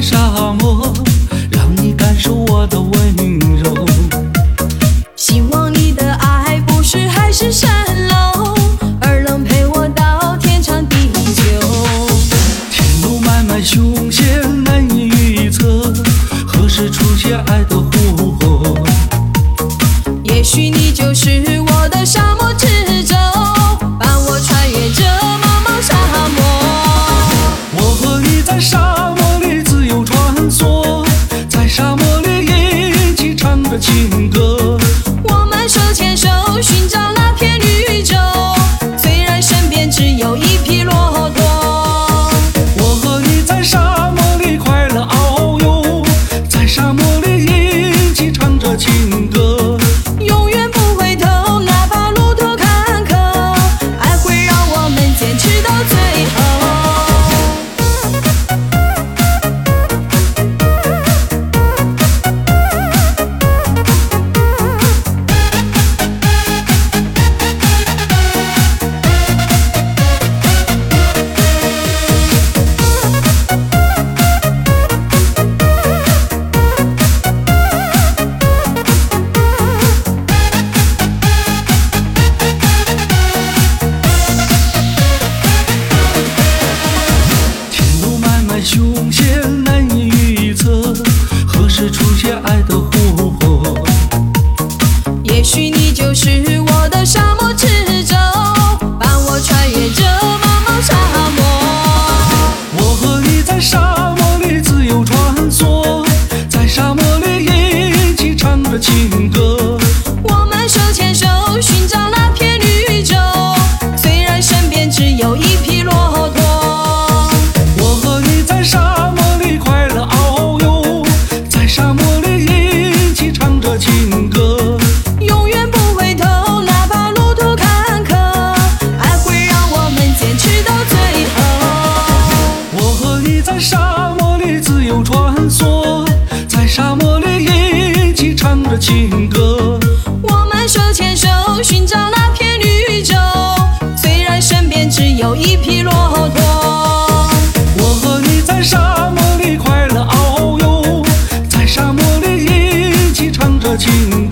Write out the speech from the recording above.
沙漠，让你感受我的温柔。希望你的爱不是海市蜃楼，而能陪我到天长地久。前路漫漫，凶险难以预测，何时出现爱的火？凶险难以预测，何时出现爱的湖泊？也许你就是我。情歌，我们手牵手寻找那片绿洲。虽然身边只有一匹骆驼，我和你在沙漠里快乐遨游，在沙漠里一起唱着情歌。